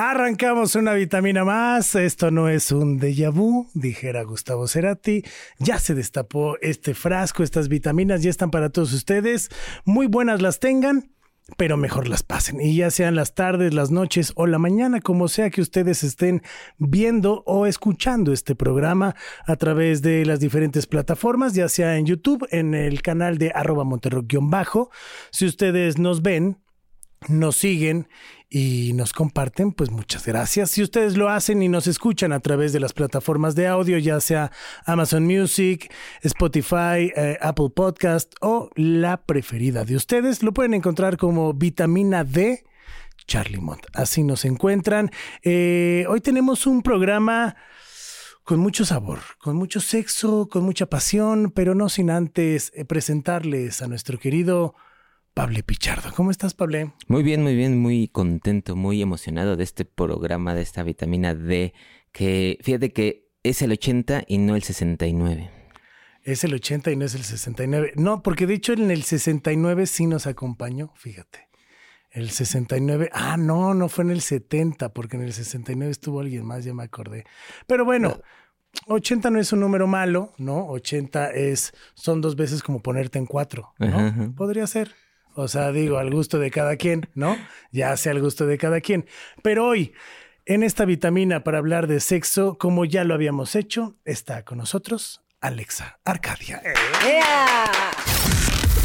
Arrancamos una vitamina más. Esto no es un déjà vu, dijera Gustavo Cerati. Ya se destapó este frasco, estas vitaminas ya están para todos ustedes. Muy buenas las tengan pero mejor las pasen. Y ya sean las tardes, las noches o la mañana, como sea que ustedes estén viendo o escuchando este programa a través de las diferentes plataformas, ya sea en YouTube, en el canal de arroba monterrock-bajo. Si ustedes nos ven, nos siguen y nos comparten, pues muchas gracias. Si ustedes lo hacen y nos escuchan a través de las plataformas de audio, ya sea Amazon Music, Spotify, eh, Apple Podcast o la preferida de ustedes, lo pueden encontrar como vitamina D. Charlie Mont. Así nos encuentran. Eh, hoy tenemos un programa con mucho sabor, con mucho sexo, con mucha pasión, pero no sin antes eh, presentarles a nuestro querido Pablo Pichardo. ¿Cómo estás, Pablo? Muy bien, muy bien, muy contento, muy emocionado de este programa, de esta vitamina D, que fíjate que es el 80 y no el 69. Es el 80 y no es el 69. No, porque de hecho en el 69 sí nos acompañó, fíjate. El 69, ah, no, no fue en el 70, porque en el 69 estuvo alguien más, ya me acordé. Pero bueno, 80 no es un número malo, ¿no? 80 es, son dos veces como ponerte en cuatro, ¿no? Podría ser. O sea, digo, al gusto de cada quien, ¿no? Ya sea al gusto de cada quien. Pero hoy, en esta vitamina para hablar de sexo, como ya lo habíamos hecho, está con nosotros Alexa Arcadia.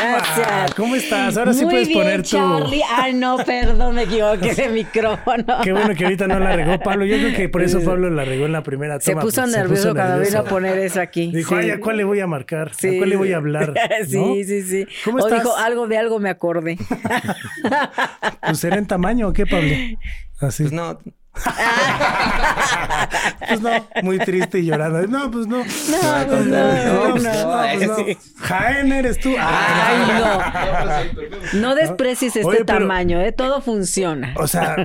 Gracias. ¿Cómo estás? Ahora sí puedes poner tu. Charlie. Ay, no, perdón, me equivoqué de micrófono. Qué bueno que ahorita no la regó Pablo. Yo creo que por eso Pablo la regó en la primera toma. Se puso nervioso cuando vino a poner eso aquí. Dijo, ay, ¿a cuál le voy a marcar? ¿A cuál le voy a hablar? Sí, sí, sí. ¿Cómo o dijo, algo de algo me acordé. pues era en tamaño o qué, Pablo? Así. Pues no, pues no, muy triste y llorando. No, pues no. No, pues no, no, pues Jaén eres tú. Ay, no. No desprecies este tamaño, ¿eh? Todo funciona. O sea.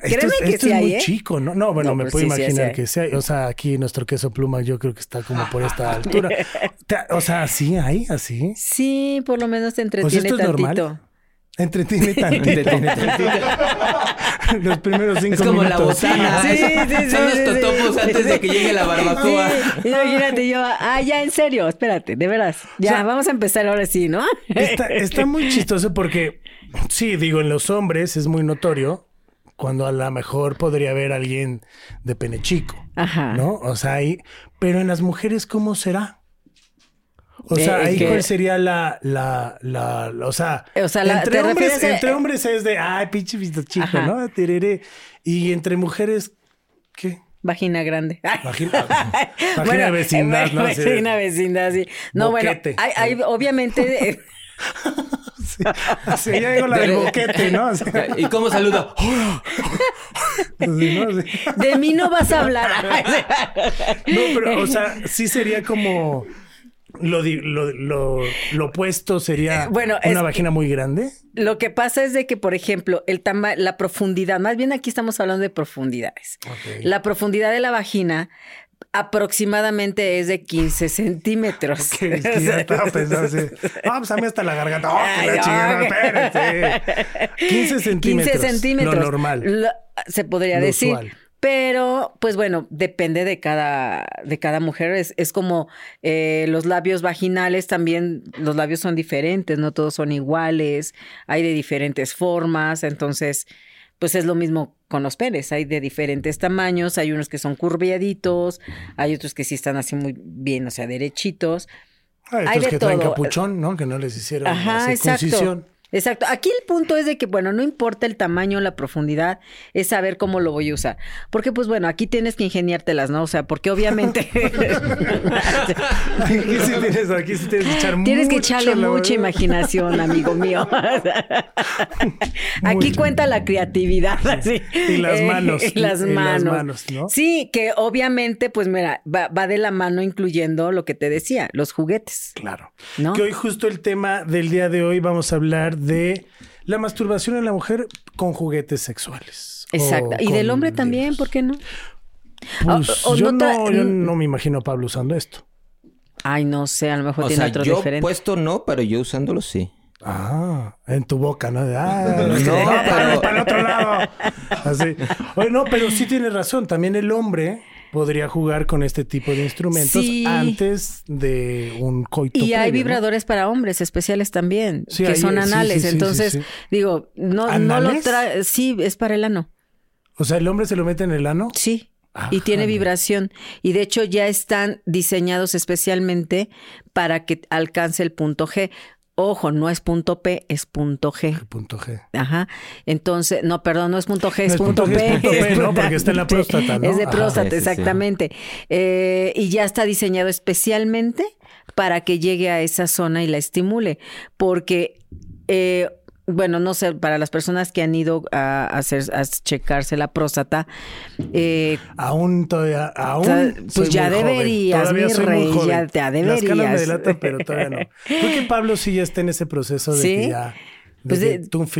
Créeme esto es, que esto es muy ¿eh? chico, ¿no? No, bueno, me pues puedo imaginar que sea. O sea, aquí nuestro queso pluma yo creo que está como por esta altura. O sea, sí hay, así. Sí, por lo menos te entretiene pues esto es tantito. Normal. Entretiene tantito. Entretiene tantito. los primeros cinco minutos. Es como la botana. Sí, sí, sí. Son los totopos antes de que llegue la barbacoa. Imagínate yo, ah, ya, en serio, espérate, de veras. Ya, vamos a empezar ahora sí, ¿no? Está, está muy chistoso porque, sí, digo, en los hombres es muy notorio cuando a lo mejor podría haber alguien de pene chico. Ajá. ¿No? O sea, ahí. Pero en las mujeres, ¿cómo será? O sea, ahí cuál sería la, la, la, o sea, o sea la, entre, hombres, entre hombres es de, ay, pinche visto chico, ¿no? Tirere. Y entre mujeres, ¿qué? Vagina grande. Vagina, vagina vecindad, ¿no? Vagina vecindad, sí. No, bueno, hay, hay obviamente... sí, sí, ya digo la del boquete, ¿no? ¿Y cómo saluda? De mí no vas a hablar. no, pero, o sea, sí sería como lo, lo, lo, opuesto sería bueno, una vagina muy grande. Lo que pasa es de que, por ejemplo, el la profundidad, más bien aquí estamos hablando de profundidades. La profundidad de la vagina aproximadamente es de 15 centímetros. Okay, estaba pensando así. Ah, pues a mí hasta la garganta. ¡Oh, la chingada! 15 centímetros. 15 centímetros. Lo normal. se podría decir. Pero, pues bueno, depende de cada, de cada mujer. Es, es como eh, los labios vaginales también, los labios son diferentes, no todos son iguales, hay de diferentes formas, entonces, pues es lo mismo con los penes, hay de diferentes tamaños, hay unos que son curviaditos, hay otros que sí están así muy bien, o sea, derechitos. Hay, otros que traen capuchón, ¿no? Que no les hicieron Ajá, circuncisión. Exacto. Exacto. Aquí el punto es de que, bueno, no importa el tamaño, la profundidad, es saber cómo lo voy a usar. Porque, pues bueno, aquí tienes que ingeniártelas, ¿no? O sea, porque obviamente. aquí sí tienes, aquí sí tienes que echar Tienes que echarle mucha imaginación, amigo mío. aquí cuenta la creatividad. Y las manos. y las manos. ¿no? Sí, que obviamente, pues mira, va, va, de la mano incluyendo lo que te decía, los juguetes. Claro. ¿no? Que hoy justo el tema del día de hoy vamos a hablar de la masturbación en la mujer con juguetes sexuales. Exacto. Y del hombre también, ¿por qué no? Pues, yo, no, yo no me imagino a Pablo usando esto. Ay, no sé, a lo mejor tiene otro yo diferente. puesto no, pero yo usándolo sí. Ah, en tu boca, ¿no? Ah, no, para, para el otro lado. Así. Oye, no, pero sí tienes razón. También el hombre podría jugar con este tipo de instrumentos antes de un coito. Y hay vibradores para hombres especiales también, que son anales. Entonces, digo, no, no lo trae. Sí, es para el ano. O sea, ¿el hombre se lo mete en el ano? Sí. y tiene vibración. Y de hecho ya están diseñados especialmente para que alcance el punto G. Ojo, no es punto P, es punto G. punto G. Ajá. Entonces, no, perdón, no es punto G, es, punto, P. Es punto P, ¿no? Porque está en la próstata, ¿no? Es de próstata, exactamente. Eh, y ya está diseñado especialmente para que llegue a esa zona y la estimule. Porque eh, bueno, no sé, para las personas que han ido a, hacer, a checarse la próstata. Eh, aún todavía, aún. Pues ya deberías, mi rey, ya, te deberías. Las canas me delatan, pero todavía no. Creo que Pablo sí ya está en ese proceso de que ya pues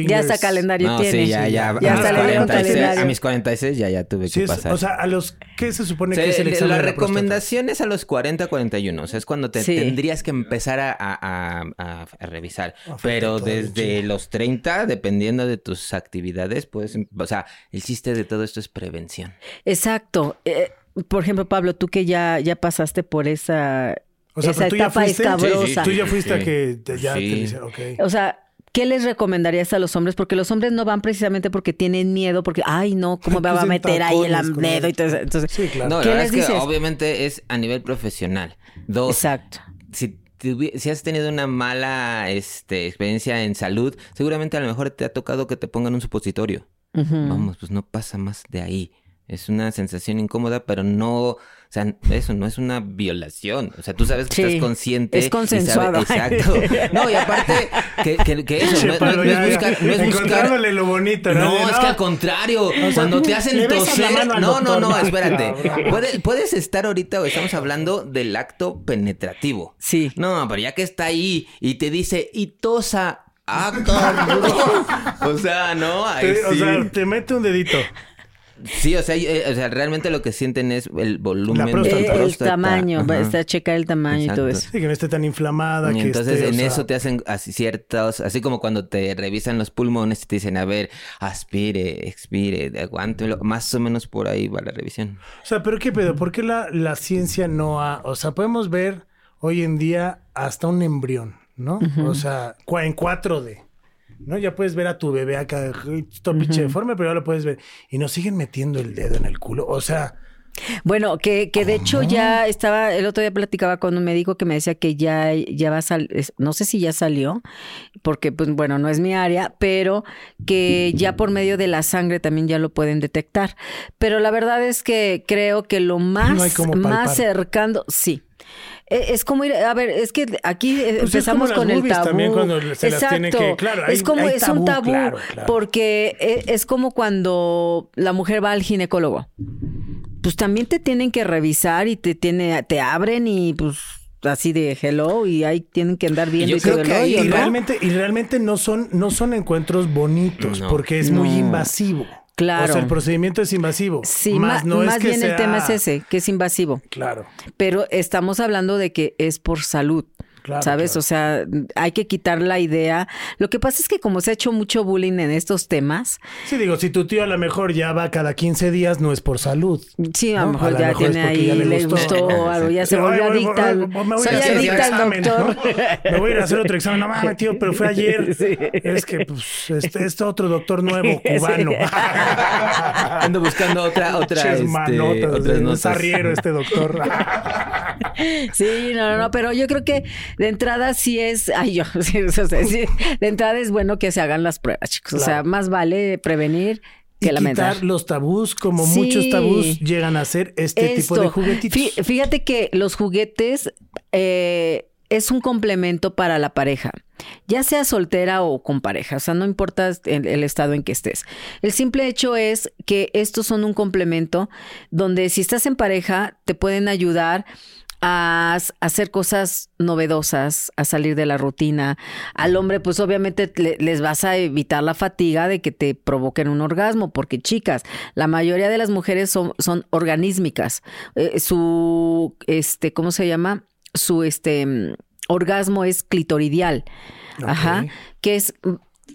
ya hasta calendario no, tiene. Sí, ya, ya. ya hasta calendario. A mis 46 ya, ya tuve que pasar. O sea, a los ¿qué se supone que es el examen La, recomendación es a los 40, 41. O sea, es cuando te tendrías que empezar a, a, a, a revisar. Pero desde los 30, dependiendo de tus actividades, pues, o sea, el chiste de todo esto es prevención. Exacto. Eh, por ejemplo, Pablo, tú que ya, ya pasaste por esa, o sea, esa etapa escabrosa. tú ya fuiste a que ya te dicen, ok. O sea, ¿Qué les recomendarías a los hombres? Porque los hombres no van precisamente porque tienen miedo, porque, ay, no, ¿cómo me va a meter ahí el dedo? Entonces, sí, claro. No, la verdad es que obviamente es a nivel profesional. Dos, Exacto. Si, si has tenido una mala este, experiencia en salud, seguramente a lo mejor te ha tocado que te pongan un supositorio. Vamos, pues no pasa más de ahí. Es una sensación incómoda, pero no, o sea, eso no es una violación. O sea, tú sabes que estás consciente. Es consensuado. exacto. No, y aparte, que, que, eso, no, es buscar, no es buscar. lo bonito, ¿no? No, es que al contrario, cuando te hacen toser. No, no, no, espérate. puedes estar ahorita o estamos hablando del acto penetrativo. Sí. No, pero ya que está ahí y te dice, y tosa. Ah, O sea, no. Ahí O sea, te mete un dedito. Sí, o sea, eh, o sea, realmente lo que sienten es el volumen del El tamaño, está a checar el tamaño y todo eso. Sí, que no esté tan inflamada. Y que entonces en eso te hacen así ciertos, así como cuando te revisan los pulmones y te dicen, a ver, aspire, expire, aguántelo, más o menos por ahí va la revisión. O sea, pero qué pedo, ¿por qué la, la ciencia no ha, o sea, podemos ver hoy en día hasta un embrión, ¿no? O sea, en 4D. ¿No? Ya puedes ver a tu bebé acá, todo pinche deforme, pero ya lo puedes ver. Y nos siguen metiendo el dedo en el culo. O sea. Bueno, que, que de hecho ya estaba, el otro día platicaba con un médico que me decía que ya, ya va a salir, no sé si ya salió, porque pues bueno, no es mi área, pero que ya por medio de la sangre también ya lo pueden detectar. Pero la verdad es que creo que lo más, más cercano, sí, es como ir, a ver, es que aquí eh, pues empezamos con el tabú. También cuando se Exacto. Las tiene que, claro, es como es un tabú porque eh, es como cuando la mujer va al ginecólogo. Pues también te tienen que revisar y te tiene te abren y pues así de hello y ahí tienen que andar viendo y, todo el y realmente y realmente no son no son encuentros bonitos porque es muy invasivo. Claro. O sea, el procedimiento es invasivo. Sí, más, no más bien el tema es ese, que es invasivo. Claro. Pero estamos hablando de que es por salud. ¿Sabes? O sea, hay que quitar la idea. Lo que pasa es que como se ha hecho mucho bullying en estos temas. Sí, digo, si tu tío a lo mejor ya va cada 15 días, no es por salud. Sí, a lo mejor ya tiene ahí, le, gustó, algo, ya se volvió adicta al Soy adicta al doctor. Me voy a ir a hacer otro examen. No mames, tío, pero fue ayer. Es que, pues, este, este otro doctor nuevo, cubano. Ando buscando otra, otra, este, manotas, otras notas. Un sarriero este doctor. sí, no, no, no, pero yo creo que de entrada sí es, ay, yo, de entrada es bueno que se hagan las pruebas, chicos. O sea, más vale prevenir que y quitar los tabús, como muchos tabús llegan a ser este tipo de juguetitos. Fíjate que los juguetes eh, es un complemento para la pareja, ya sea soltera o con pareja, o sea, no importa el, estado en que estés. El simple hecho es que estos son un complemento donde si estás en pareja te pueden ayudar a hacer cosas novedosas, a salir de la rutina. Al hombre, pues obviamente les vas a evitar la fatiga de que te provoquen un orgasmo, porque chicas, la mayoría de las mujeres son, son organísmicas. Eh, su, este, ¿cómo se llama? Su, este, orgasmo es clitoridial. Ajá, que es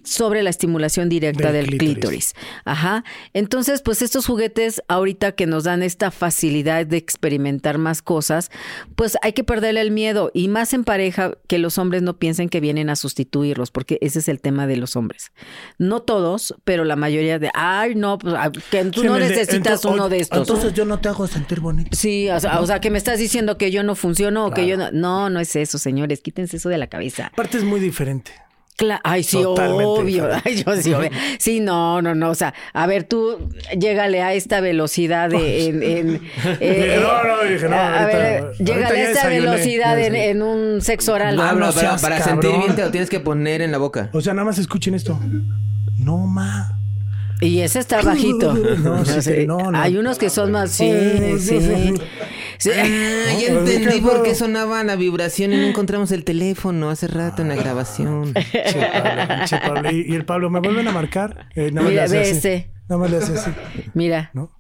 sobre la estimulación directa del, clítoris. Ajá. Entonces, pues estos juguetes ahorita que nos dan esta facilidad de experimentar más cosas, pues hay que perderle el miedo y más en pareja que los hombres no piensen que vienen a sustituirlos, porque ese es el tema de los hombres. No todos, pero la mayoría de, ay, no, pues ah, que tú no necesitas uno de estos. Entonces yo no te hago sentir bonito. Sí, o sea, que me estás diciendo que yo no funciono o que yo no. No, no es eso, señores, quítense eso de la cabeza. Aparte es muy diferente. Ay, sí, obvio. Ay, yo sí, obvio. Sí, no, no, no. O sea, a ver, tú llégale a esta velocidad de, en, en, no, no, dije, no. A ver, llégale a esta velocidad en, un sexo oral. No, no, pero para sentir bien te lo tienes que poner en la boca. O sea, nada más escuchen esto. No, ma. Y ese está bajito. No, sí, no, no, Hay unos que son más. Sí, sí. Ah, ya entendí por qué sonaba la vibración y no encontramos el teléfono hace rato en la grabación. Che, Pablo, Y, el Pablo, ¿me vuelven a marcar? Eh, nada Mira, ve ese. Nada más le hace así. Mira. ¿No?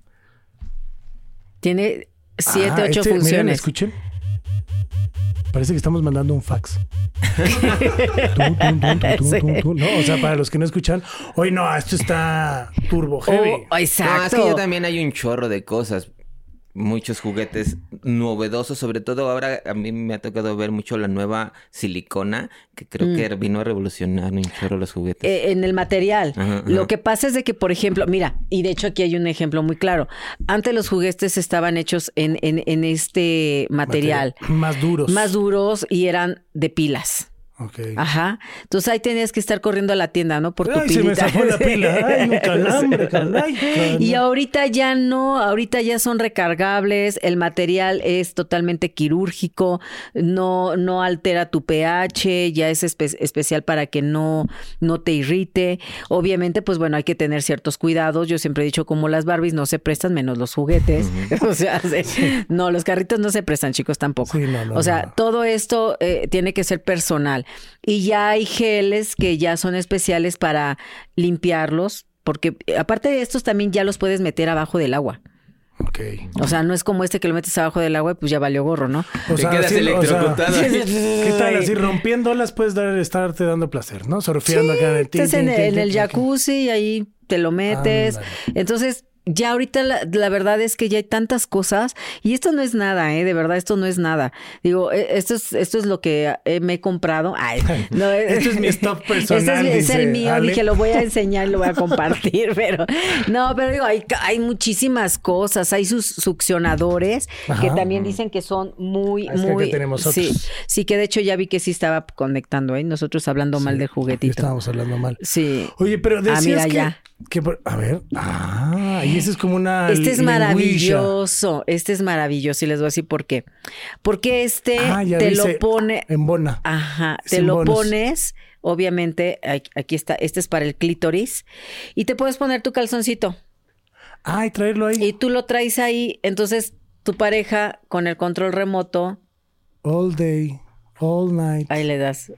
Tiene siete, ah, ocho este, funciones. Miren, escuchen. Parece que estamos mandando un fax. no, o sea, para los que no escuchan, hoy no, esto está turbo heavy. Oh, exacto. No, es que yo también hay un chorro de cosas muchos juguetes novedosos, sobre todo ahora a mí me ha tocado ver mucho la nueva silicona, que creo que mm. vino a revolucionar un chorro los juguetes. Eh, en el material. Lo que pasa es de que, por ejemplo, mira, y de hecho aquí hay un ejemplo muy claro. Antes los juguetes estaban hechos en, en, en este material. Más duros. Más duros y eran de pilas. Ajá. Entonces ahí tenías que estar corriendo a la tienda, ¿no? Por tu Ay, se me sacó la pila. Ay, un calambre, Y ahorita ya no, ahorita ya son recargables, el material es totalmente quirúrgico, no, no altera tu pH, ya es especial para que no, no te irrite. Obviamente, pues bueno, hay que tener ciertos cuidados. Yo siempre he dicho, como las Barbies no se prestan, menos los juguetes. o sea, no, los carritos no se prestan, chicos, tampoco. o sea, todo esto eh, tiene que ser personal. Y ya hay geles que ya son especiales para limpiarlos, porque eh, aparte de estos también ya los puedes meter abajo del agua. Okay. O sea, no es como este que lo metes abajo del agua y pues ya valió gorro, ¿no? O sea, quedas electrocutado. ¿Qué tal? Así rompiéndolas puedes dar, estarte dando placer, ¿no? Surfeando acá en el Estás en, el jacuzzi y ahí te lo metes. Entonces, ya ahorita la, verdad es que ya hay tantas cosas y esto no es nada, ¿eh? De verdad, esto no es nada. Digo, e, esto es, esto es lo que eh, me he comprado. Ay, no, este es mi stock personal. Este es, el mío, dije, lo voy a enseñar y lo voy a compartir, pero no, pero digo, hay, hay muchísimas cosas. Hay sus succionadores que también dicen que son muy, ah, es muy... Que tenemos sí, sí, que de hecho ya vi que sí estaba conectando, ¿eh? Nosotros hablando mal del juguetito. Estábamos hablando mal. Sí. Oye, pero decías ah, mira, que... ya a ver, ah, y ese es como una. Este es maravilloso, este es maravilloso y les voy a decir por qué. Porque este ah, te lo pone. En bona. Ajá, te lo pones, obviamente, aquí está, este es para el clítoris, y te puedes poner tu calzoncito. Ah, y traerlo ahí. Y tú lo traes ahí, entonces tu pareja con el control remoto. All day, all night. Ahí le das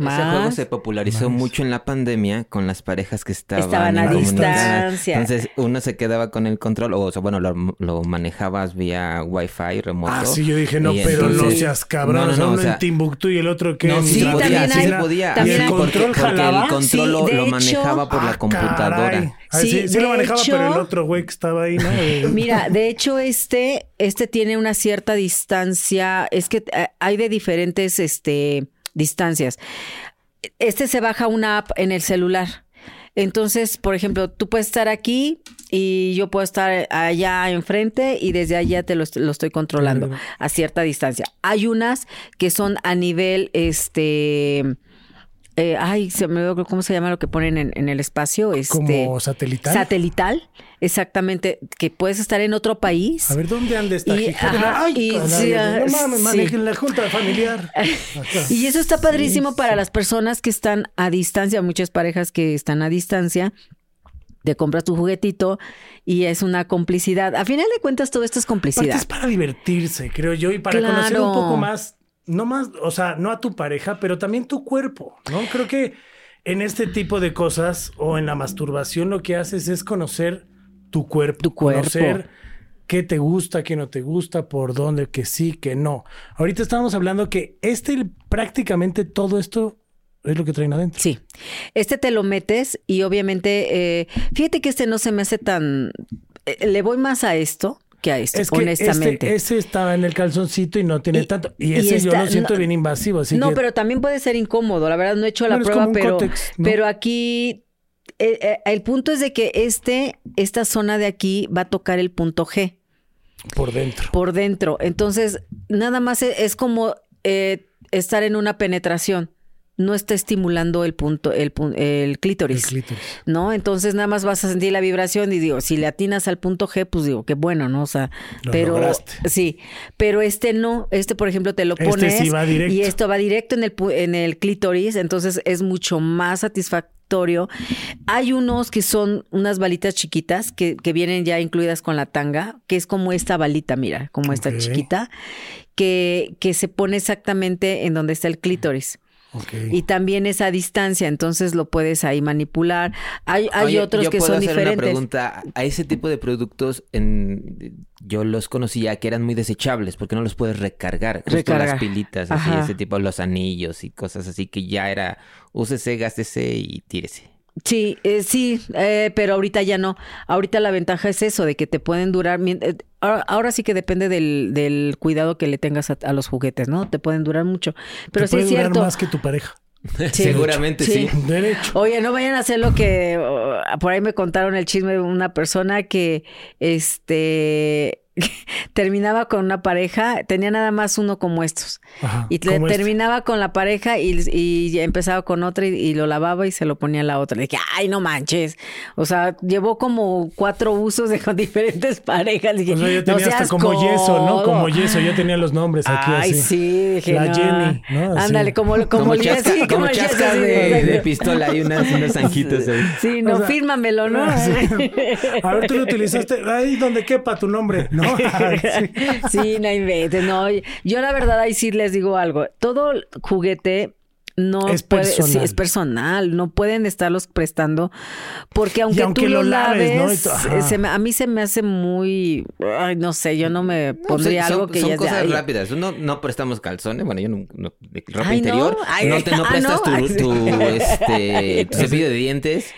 ese juego se popularizó mucho en la pandemia con las parejas que estaban, estaban a distancia. Entonces uno se quedaba con el control, o, sea, bueno, lo, manejabas vía Wi-Fi remoto. Ah, sí, yo dije, no, pero no seas cabrón. No, no, uno en Timbuktu y el otro que. No, sí, podía, sí se podía. ¿Y el control porque, el control lo, manejaba por la ah, computadora. Ah, sí, sí, lo manejaba, pero el otro güey que estaba ahí, ¿no? Mira, de hecho, este, este tiene una cierta distancia. Es que eh, hay de diferentes, este distancias. Este se baja una app en el celular. Entonces, por ejemplo, tú puedes estar aquí y yo puedo estar allá enfrente y desde allá te lo, estoy controlando a cierta distancia. Hay unas que son a nivel, este... Eh, ay, se me olvidó cómo se llama lo que ponen en, el espacio. Este, Como satelital. Satelital, exactamente, que puedes estar en otro país. A ver, ¿dónde anda esta y, Ay, no mames, manejen la junta familiar. y eso está padrísimo para las personas que están a distancia, muchas parejas que están a distancia te compras tu juguetito y es una complicidad. A final de cuentas, todo esto es complicidad. es para divertirse, creo yo, y para conocer un poco más no más, o sea, no a tu pareja, pero también tu cuerpo, ¿no? Creo que en este tipo de cosas o en la masturbación lo que haces es conocer tu cuerpo, tu cuerpo. conocer qué te gusta, qué no te gusta, por dónde, que sí, que no. Ahorita estábamos hablando que este prácticamente todo esto es lo que traen adentro. Sí. Este te lo metes y obviamente, eh, fíjate que este no se me hace tan... Eh, le voy más a esto que a este, honestamente. ese estaba en el calzoncito y no tiene tanto. Y ese yo lo siento bien invasivo. no, pero también puede ser incómodo. La verdad, no he hecho la prueba, pero, pero aquí eh, eh, el punto es de que este, esta zona de aquí va a tocar el punto G. Por dentro. Por dentro. Entonces, nada más es, como eh, estar en una penetración no está estimulando el punto, el, el, clítoris, ¿no? Entonces nada más vas a sentir la vibración y digo, si le atinas al punto G, pues digo, qué bueno, ¿no? O sea, pero sí, pero este no, este por ejemplo te lo este pones y esto va directo en el en el clítoris, entonces es mucho más satisfactorio. Hay unos que son unas balitas chiquitas que, que vienen ya incluidas con la tanga, que es como esta balita, mira, como esta chiquita, que, que se pone exactamente en donde está el clítoris. Y también esa distancia, entonces lo puedes ahí manipular. Hay, hay otros que son hacer Una pregunta, a ese tipo de productos en, yo los conocía que eran muy desechables porque no los puedes recargar. Recargar. las pilitas, así, ese tipo, los anillos y cosas así que ya era, úsese, gástese y tírese. Sí, eh, sí, eh, pero ahorita ya no. Ahorita la ventaja es eso, de que te pueden durar. Eh, ahora, sí que depende del, del, cuidado que le tengas a, los juguetes, ¿no? Te pueden durar mucho. Pero sí es cierto. más que tu pareja. Seguramente sí. Derecho. Oye, no vayan a hacer lo que por ahí me contaron el chisme de una persona que este terminaba con una pareja, tenía nada más uno como estos. y este. terminaba con la pareja y, empezaba con otra y, lo lavaba y se lo ponía a la otra. Le dije, ay, no manches. O sea, llevó como cuatro usos de con diferentes parejas. Dije, o sea, yo tenía hasta como yeso, ¿no? Como yeso, yo tenía los nombres aquí. Ay, sí, dije, La Jenny, ¿no? Ándale, como, como, como, el Jessy, como, chasca de, de, pistola y unas, unos anjitos ahí. Sí, no, fírmamelo, ¿no? A ver, tú lo utilizaste ahí donde quepa tu nombre, ¿no? sí. no inventes, no. Yo la verdad ahí sí les digo algo. Todo juguete no es personal. es personal, no pueden estarlos prestando porque aunque, tú lo laves, a mí se me hace muy, ay, no sé, yo no me pondría algo que son cosas rápidas. No, no prestamos calzones, bueno, yo no, no ropa interior, no, te, no prestas tu, este, tu cepillo de dientes.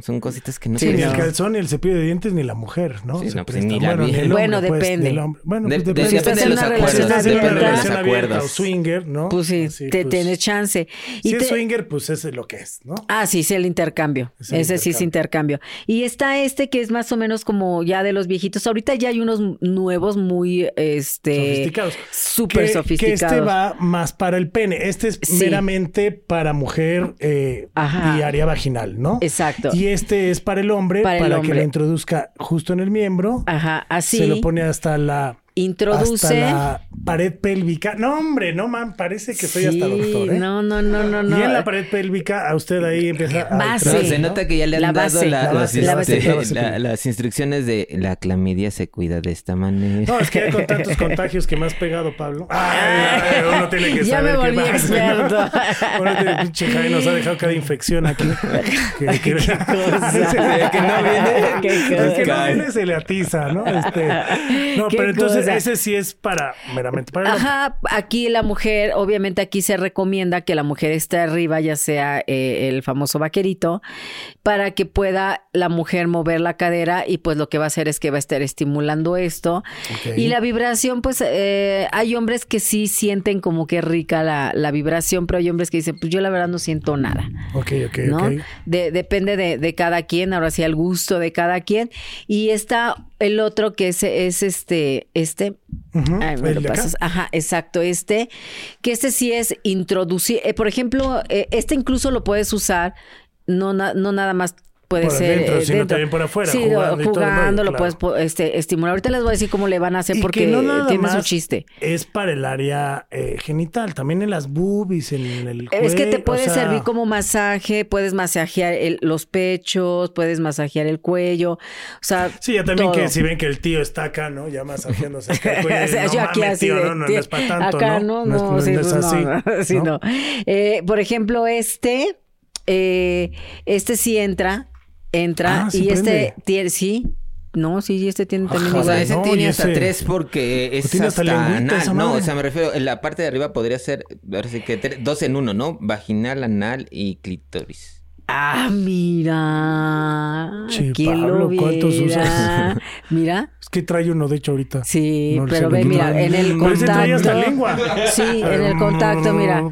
Son cositas que no sí, Ni el calzón, ni el cepillo de dientes, ni la mujer, ¿no? Sí, no pues, ni la bueno, bueno, pues, depende. bueno, pues, depende. De, depende de los acuerdos. Depende de los acuerdos. O swinger, ¿no? Pues sí, te tienes chance. Y si es swinger, pues ese es lo que es, ¿no? Ah, sí, es el intercambio. ese sí es intercambio. Y está este que es más o menos como ya de los viejitos. Ahorita ya hay unos nuevos muy, este... Sofisticados. Súper sofisticados. Que este va más para el pene. Este es meramente para mujer eh, y área vaginal, ¿no? Exacto. Y este es para el hombre, para, que lo introduzca justo en el miembro. Ajá, así. Se lo pone hasta la introduce hasta la pared pélvica. No, hombre, no, man, parece que soy hasta doctor. ¿eh? No, no, no, no, no. Y en la pared pélvica, a usted ahí empieza a. Base, se nota que ya le han dado las, instrucciones de la clamidia se cuida de esta manera. No, es que con tantos contagios que me has pegado, Pablo. Ay, uno tiene que saber. Ya me volví experto. Uno tiene pinche Jaime nos ha dejado cada infección aquí. que, que, que, no viene. Que, que no viene se le atiza, ¿no? Este, no, pero entonces ese sí es para meramente para Ajá, aquí la mujer, obviamente aquí se recomienda que la mujer esté arriba, ya sea eh, el famoso vaquerito, para que pueda la mujer mover la cadera y pues lo que va a hacer es que va a estar estimulando esto. Y la vibración, pues eh, hay hombres que sí sienten como que rica la, la, vibración, pero hay hombres que dicen, pues yo la verdad no siento nada. Ok, ok, ¿no? depende de, de cada quien, ahora sí, al gusto de cada quien. Y está el otro que es, es este, este. me lo pasas. Ajá, exacto, este. Que este sí es introducir. Eh, por ejemplo, eh, este incluso lo puedes usar, no, no nada más puede ser dentro, eh, sino también por afuera. Sí, jugando, lo puedes este, estimular. Ahorita les voy a decir cómo le van a hacer porque tiene su chiste. Es para el área eh, genital, también en las boobies, en el cuello, Es que te puede servir como masaje, puedes masajear los pechos, puedes masajear el cuello, o sea, Sí, ya también que si ven que el tío está acá, ¿no? Ya masajeándose acá el cuello. o sea, no, yo aquí así tío, no, no, es para tanto, acá, ¿no? No, no, sí, es pues, así. sí, no. Eh, por ejemplo, este, este sí entra entra ah, y este tiene, sí. No, sí, este tiene también igual. O sea, ese tiene hasta tres porque es tiene hasta, anal. No, o sea, me refiero, en la parte de arriba podría ser, que dos en uno, ¿no? Vaginal, anal y clítoris. Ah, mira. ¿Quién lo ¿cuántos usas? Mira. Es que trae uno, de hecho, ahorita. Sí, pero ve, mira, en el contacto. lengua. Sí, en el contacto, mira.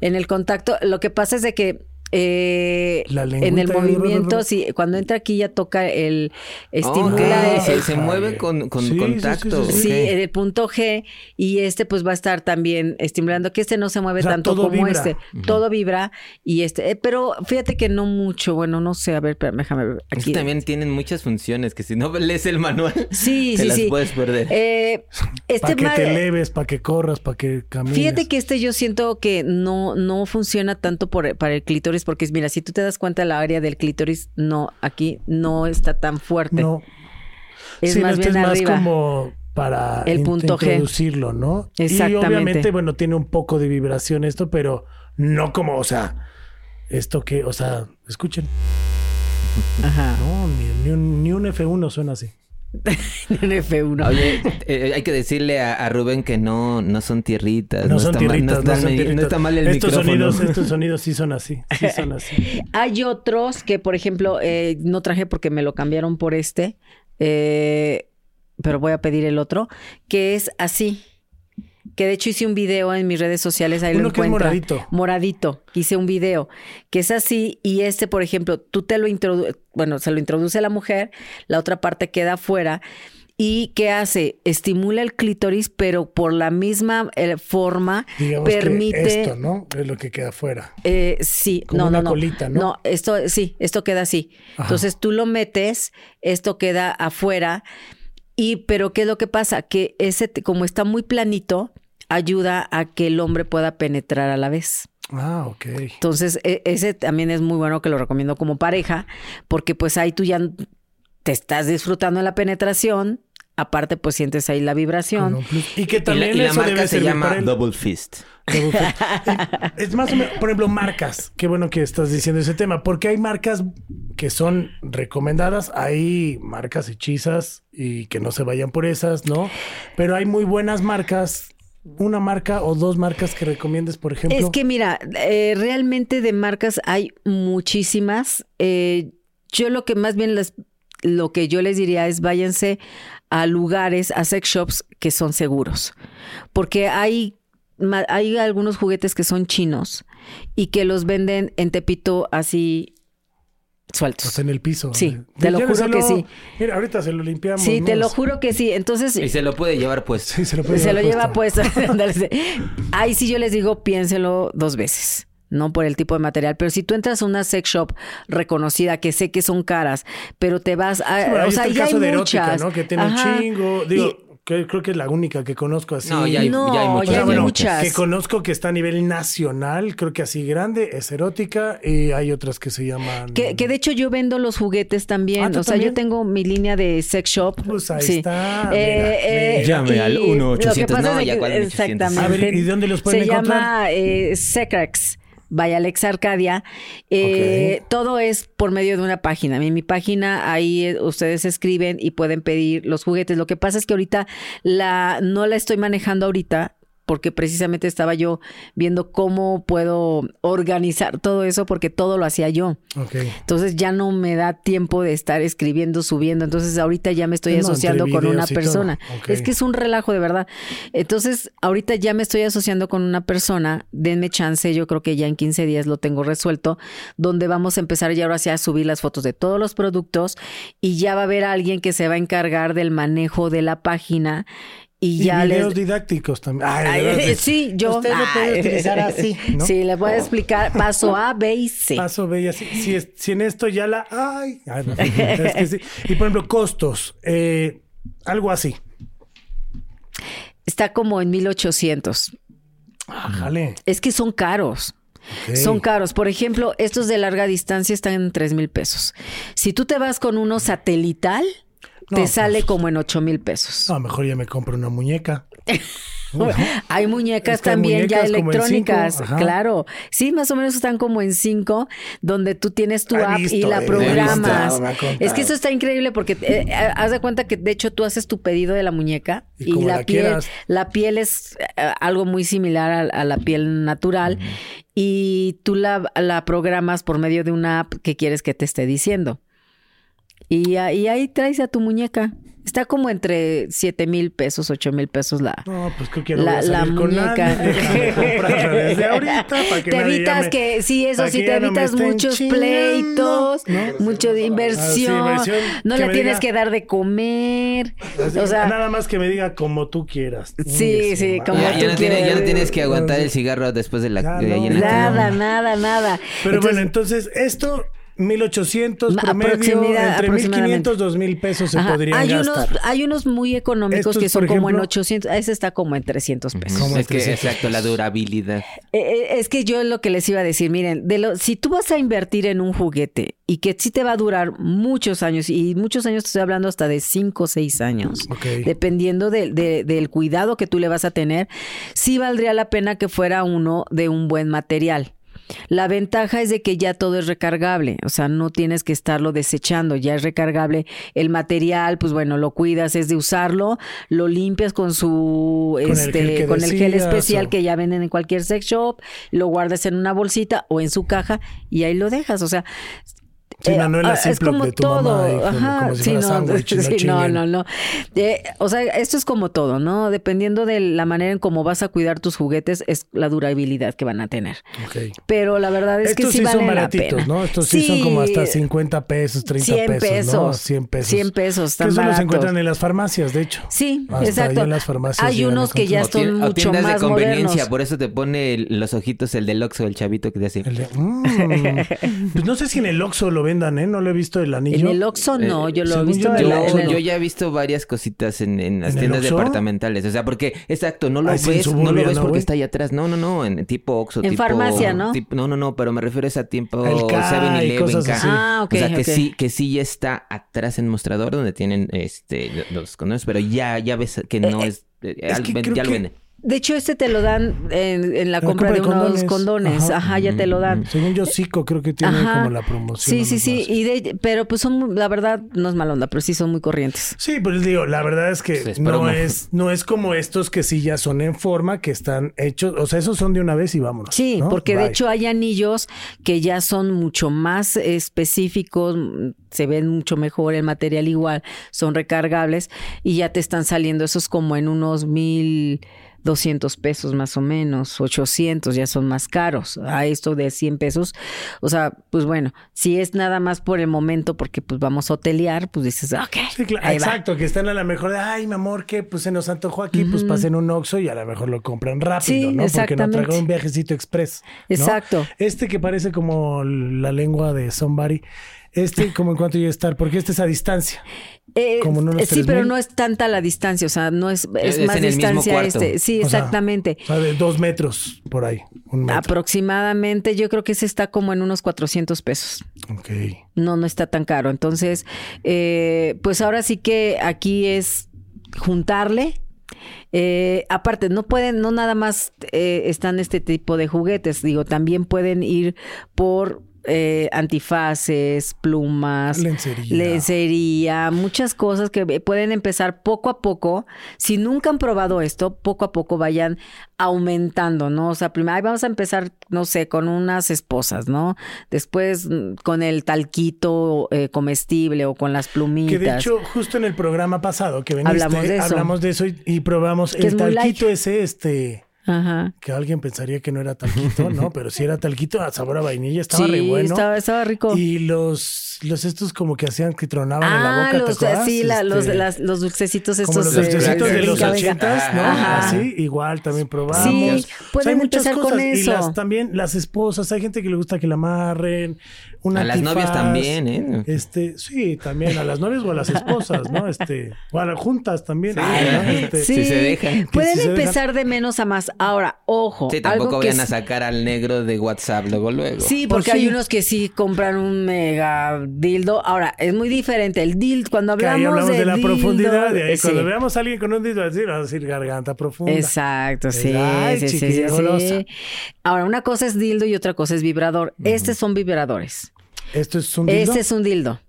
En el contacto, lo que pasa es de que eh, en el movimiento, sí, cuando entra aquí ya toca el estimula. se, mueve con, contacto. Sí, en el punto G y este pues va a estar también estimulando que este no se mueve tanto como este. Todo vibra y este, eh, pero fíjate que no mucho, bueno, no sé, a ver, déjame ver. Aquí también tienen muchas funciones que si no lees el manual, sí, te sí, las puedes perder. Eh, este para que te leves, para que corras, para que camines. Fíjate que este yo siento que no, no funciona tanto por, para el clítoris porque mira, si tú te das cuenta, la área del clítoris no, aquí no está tan fuerte. No. Es más bien es más como para el punto introducirlo, ¿no? Exactamente. Y obviamente, bueno, tiene un poco de vibración esto, pero no como, o sea, esto que, o sea, escuchen. Ajá. No, ni, un, ni un F1 suena así. en F1. Oye, eh, hay que decirle a, Rubén que no, no son tierritas. No, son tierritas, no, está mal el estos micrófono. Sonidos, estos sonidos sí son así. Sí son así. hay otros que, por ejemplo, eh, no traje porque me lo cambiaron por este, eh, pero voy a pedir el otro, que es así que de hecho hice un video en mis redes sociales, ahí lo que moradito. Moradito, hice un video, que es así, y este, por ejemplo, tú te lo introduces, bueno, se lo introduce la mujer, la otra parte queda afuera, y ¿qué hace? Estimula el clítoris, pero por la misma eh, forma permite... esto, ¿no? Es lo que queda afuera. Eh, sí, no, no, no. Colita, ¿no? No, esto, sí, esto queda así. Entonces tú lo metes, esto queda afuera, y, pero ¿qué es lo que pasa? Que ese, como está muy planito, ayuda a que el hombre pueda penetrar a la vez. Ah, ok. Entonces, e, ese también es muy bueno que lo recomiendo como pareja, porque pues ahí tú ya te estás disfrutando de la penetración, aparte pues sientes ahí la vibración. Y que también la, marca se llama Double Fist. es más o menos, por ejemplo, marcas. Qué bueno que estás diciendo ese tema, porque hay marcas que son recomendadas, hay marcas hechizas y que no se vayan por esas, ¿no? Pero hay muy buenas marcas una marca o dos marcas que recomiendes, por ejemplo? Es que mira, eh, realmente de marcas hay muchísimas. Eh, yo lo que más bien les, lo que yo les diría es váyanse a lugares, a sex shops que son seguros. Porque hay, hay algunos juguetes que son chinos y que los venden en Tepito así sueltos. en el piso. Sí, te lo juro que sí. Mira, ahorita se lo limpiamos. Sí, te lo juro que sí. Entonces. Y se lo puede llevar pues. Sí, se lo puede Se lo lleva puesto. Ahí sí yo les digo, piénselo dos veces no por el tipo de material, pero si tú entras a una sex shop reconocida que sé que son caras, pero te vas a, o sea, ya hay muchas, ¿no? Que tiene un chingo, digo, creo que es la única que conozco así. No, ya hay, muchas. Que conozco que está a nivel nacional, creo que así grande, es erótica, y hay otras que se llaman... Que, de hecho yo vendo los juguetes también, ah, o sea, yo tengo mi línea de sex shop. Pues ahí está. Eh, eh, Llame al 1 800 no, ya Exactamente. A ver, ¿y dónde los pueden se encontrar? Se llama eh, Secrex. Vaya Alex Arcadia. Eh, todo es por medio de una página. En mi página ahí eh, ustedes escriben y pueden pedir los juguetes. Lo que pasa es que ahorita la no la estoy manejando ahorita porque precisamente estaba yo viendo cómo puedo organizar todo eso, porque todo lo hacía yo. Entonces ya no me da tiempo de estar escribiendo, subiendo. Entonces ahorita ya me estoy asociando con una persona. Es que es un relajo de verdad. Entonces ahorita ya me estoy asociando con una persona. Denme chance, yo creo que ya en 15 días lo tengo resuelto, donde vamos a empezar ya ahora sí a subir las fotos de todos los productos y ya va a haber alguien que se va a encargar del manejo de la página y, ya videos didácticos también. sí, yo. Usted lo puede utilizar así, ¿no? Sí, le voy a explicar paso A, B y C. Paso B y así. Si, si en esto ya la... Ay, es que sí. Y por ejemplo, costos. Eh, algo así. Está como en 1800. Ájale. Es que son caros. Son caros. Por ejemplo, estos de larga distancia están en 3 mil pesos. Si tú te vas con uno satelital te sale pues, como en 8 mil pesos. No, mejor ya me compro una muñeca. hay muñecas también ya electrónicas, claro. Sí, más o menos están como en 5, donde tú tienes tu app y la programas. es que eso está increíble porque eh, eh, haz de cuenta que de hecho tú haces tu pedido de la muñeca y, la, piel, la piel es eh, algo muy similar a, la piel natural y tú la, la programas por medio de una app que quieres que te esté diciendo. Y, ahí traes a tu muñeca. Está como entre 7 mil pesos, 8 mil pesos la, no, pues creo que no la, la muñeca. desde ahorita para que te evitas que, sí, eso sí, te evitas muchos pleitos, mucho de inversión, no le tienes que dar de comer. o sea, nada más que me diga como tú quieras. Sí, sí, como ya, tú ya no quieras. ya no tienes que aguantar el cigarro después de la... nada, nada, nada. Pero bueno, entonces esto 1800 promedio, entre 1500, 2000 pesos se podrían hay gastar. Unos, hay unos muy económicos que son como en 800, ese está como en 300 pesos. Es que, exacto, la durabilidad. Eh, eh, es que yo lo que les iba a decir, miren, de lo, si tú vas a invertir en un juguete y que sí te va a durar muchos años, y muchos años te estoy hablando hasta de 5 o 6 años, dependiendo del cuidado que tú le vas a tener, sí valdría la pena que fuera uno de un buen material. La ventaja es de que ya todo es recargable, o sea, no tienes que estarlo desechando, ya es recargable el material, pues bueno, lo cuidas, es de usarlo, lo limpias con su con este el con el gel especial que ya venden en cualquier sex shop, lo guardas en una bolsita o en su caja y ahí lo dejas, o sea, Sí, no, no es, es como todo. Ajá, sí, no, no, no, eh, o sea, esto es como todo, ¿no? Dependiendo de la manera en cómo vas a cuidar tus juguetes, es la durabilidad que van a tener. Okay. Pero la verdad es que sí, sí son baratitos, ¿no? Estos sí, son como hasta 50 pesos, 30 100 pesos, pesos, ¿no? 100 pesos. 100 pesos, Que eso los encuentran en las farmacias, de hecho. Sí, exacto. En las farmacias Hay unos que ya son mucho más de conveniencia, modernos. por eso te pone los ojitos el del Oxxo, el chavito que te hace. Mm. pues no sé si en el Oxxo lo vendan, ¿eh? No lo he visto el anillo. En el Oxxo no, yo lo he visto. Yo, en yo, ya he visto varias cositas en, las tiendas departamentales. O sea, porque, exacto, no lo ves, no lo ves porque está ahí atrás. No, no, no, en tipo Oxxo. En farmacia, ¿no? no, no, no, pero me refiero a ese tiempo 7-Eleven. Ah, ok. O sea, que sí, que sí ya está atrás en mostrador donde tienen este los condones, pero ya, ya ves que no eh, es, eh, es que ya lo venden. De hecho, este te lo dan en, la, compra, de, unos condones. Ajá, ya te lo dan. Según yo, Zico creo que tiene como la promoción. Sí, sí, sí. Y de, pero pues son, la verdad, no es mala onda, pero sí son muy corrientes. Sí, pues digo, la verdad es que no es, no es como estos que sí ya son en forma, que están hechos. O sea, esos son de una vez y vámonos. Sí, porque de hecho hay anillos que ya son mucho más específicos, se ven mucho mejor, el material igual, son recargables y ya te están saliendo esos como en unos mil 200 pesos más o menos, 800 ya son más caros. A esto de 100 pesos, o sea, pues bueno, si es nada más por el momento porque pues vamos a hotelear, pues dices, ok. exacto, que están a lo mejor de, ay, mi amor, que pues se nos antojó aquí, pues pasen un Oxxo y a lo mejor lo compran rápido, ¿no? Porque no traigan un viajecito express. Exacto. Este que parece como la lengua de somebody. Este, como en cuánto iba a estar, porque este es a distancia. Eh, sí, pero no es tanta la distancia, o sea, no es, es, más distancia este. Sí, exactamente. o sea, de dos metros por ahí. Aproximadamente, yo creo que ese está como en unos 400 pesos. Ok. No, no está tan caro. Entonces, eh, pues ahora sí que aquí es juntarle Eh, aparte, no pueden, no nada más eh, están este tipo de juguetes, digo, también pueden ir por eh, antifaces, plumas, lencería. muchas cosas que pueden empezar poco a poco. Si nunca han probado esto, poco a poco vayan aumentando, ¿no? O sea, primero vamos a empezar, no sé, con unas esposas, ¿no? Después mm, con el talquito eh, comestible o con las plumitas. Que de hecho, justo en el programa pasado que veniste, hablamos de eso, hablamos de eso y, probamos el talquito ese, este que alguien pensaría que no era talquito, ¿no? Pero si era talquito a sabor a vainilla, estaba re bueno. Estaba, estaba rico. Y los, los estos como que hacían que tronaban en la boca, los, ¿te acuerdas? Sí, los, este, los dulcecitos estos. Como los dulcecitos de, los ochentas, ¿no? Así, igual también probamos. Sí, pueden hay muchas cosas. Con eso. Y las, también las esposas, hay gente que le gusta que la amarren. A las novias también, ¿eh? Este, sí, también a las novias o a las esposas, ¿no? Este, o a las juntas también. Sí, este, si se dejan. Pueden empezar de menos a más. Ahora, ojo. Sí, tampoco vayan a sacar al negro de WhatsApp luego, luego. Sí, porque hay unos que sí compran un mega dildo. Ahora, es muy diferente. El dildo, cuando hablamos, hablamos de, la profundidad, de ahí, cuando veamos a alguien con un dildo así, vamos a decir garganta profunda. Exacto, sí. sí, sí, sí, Ahora, una cosa es dildo y otra cosa es vibrador. Estos son vibradores. ¿Esto es un dildo? Este es un dildo.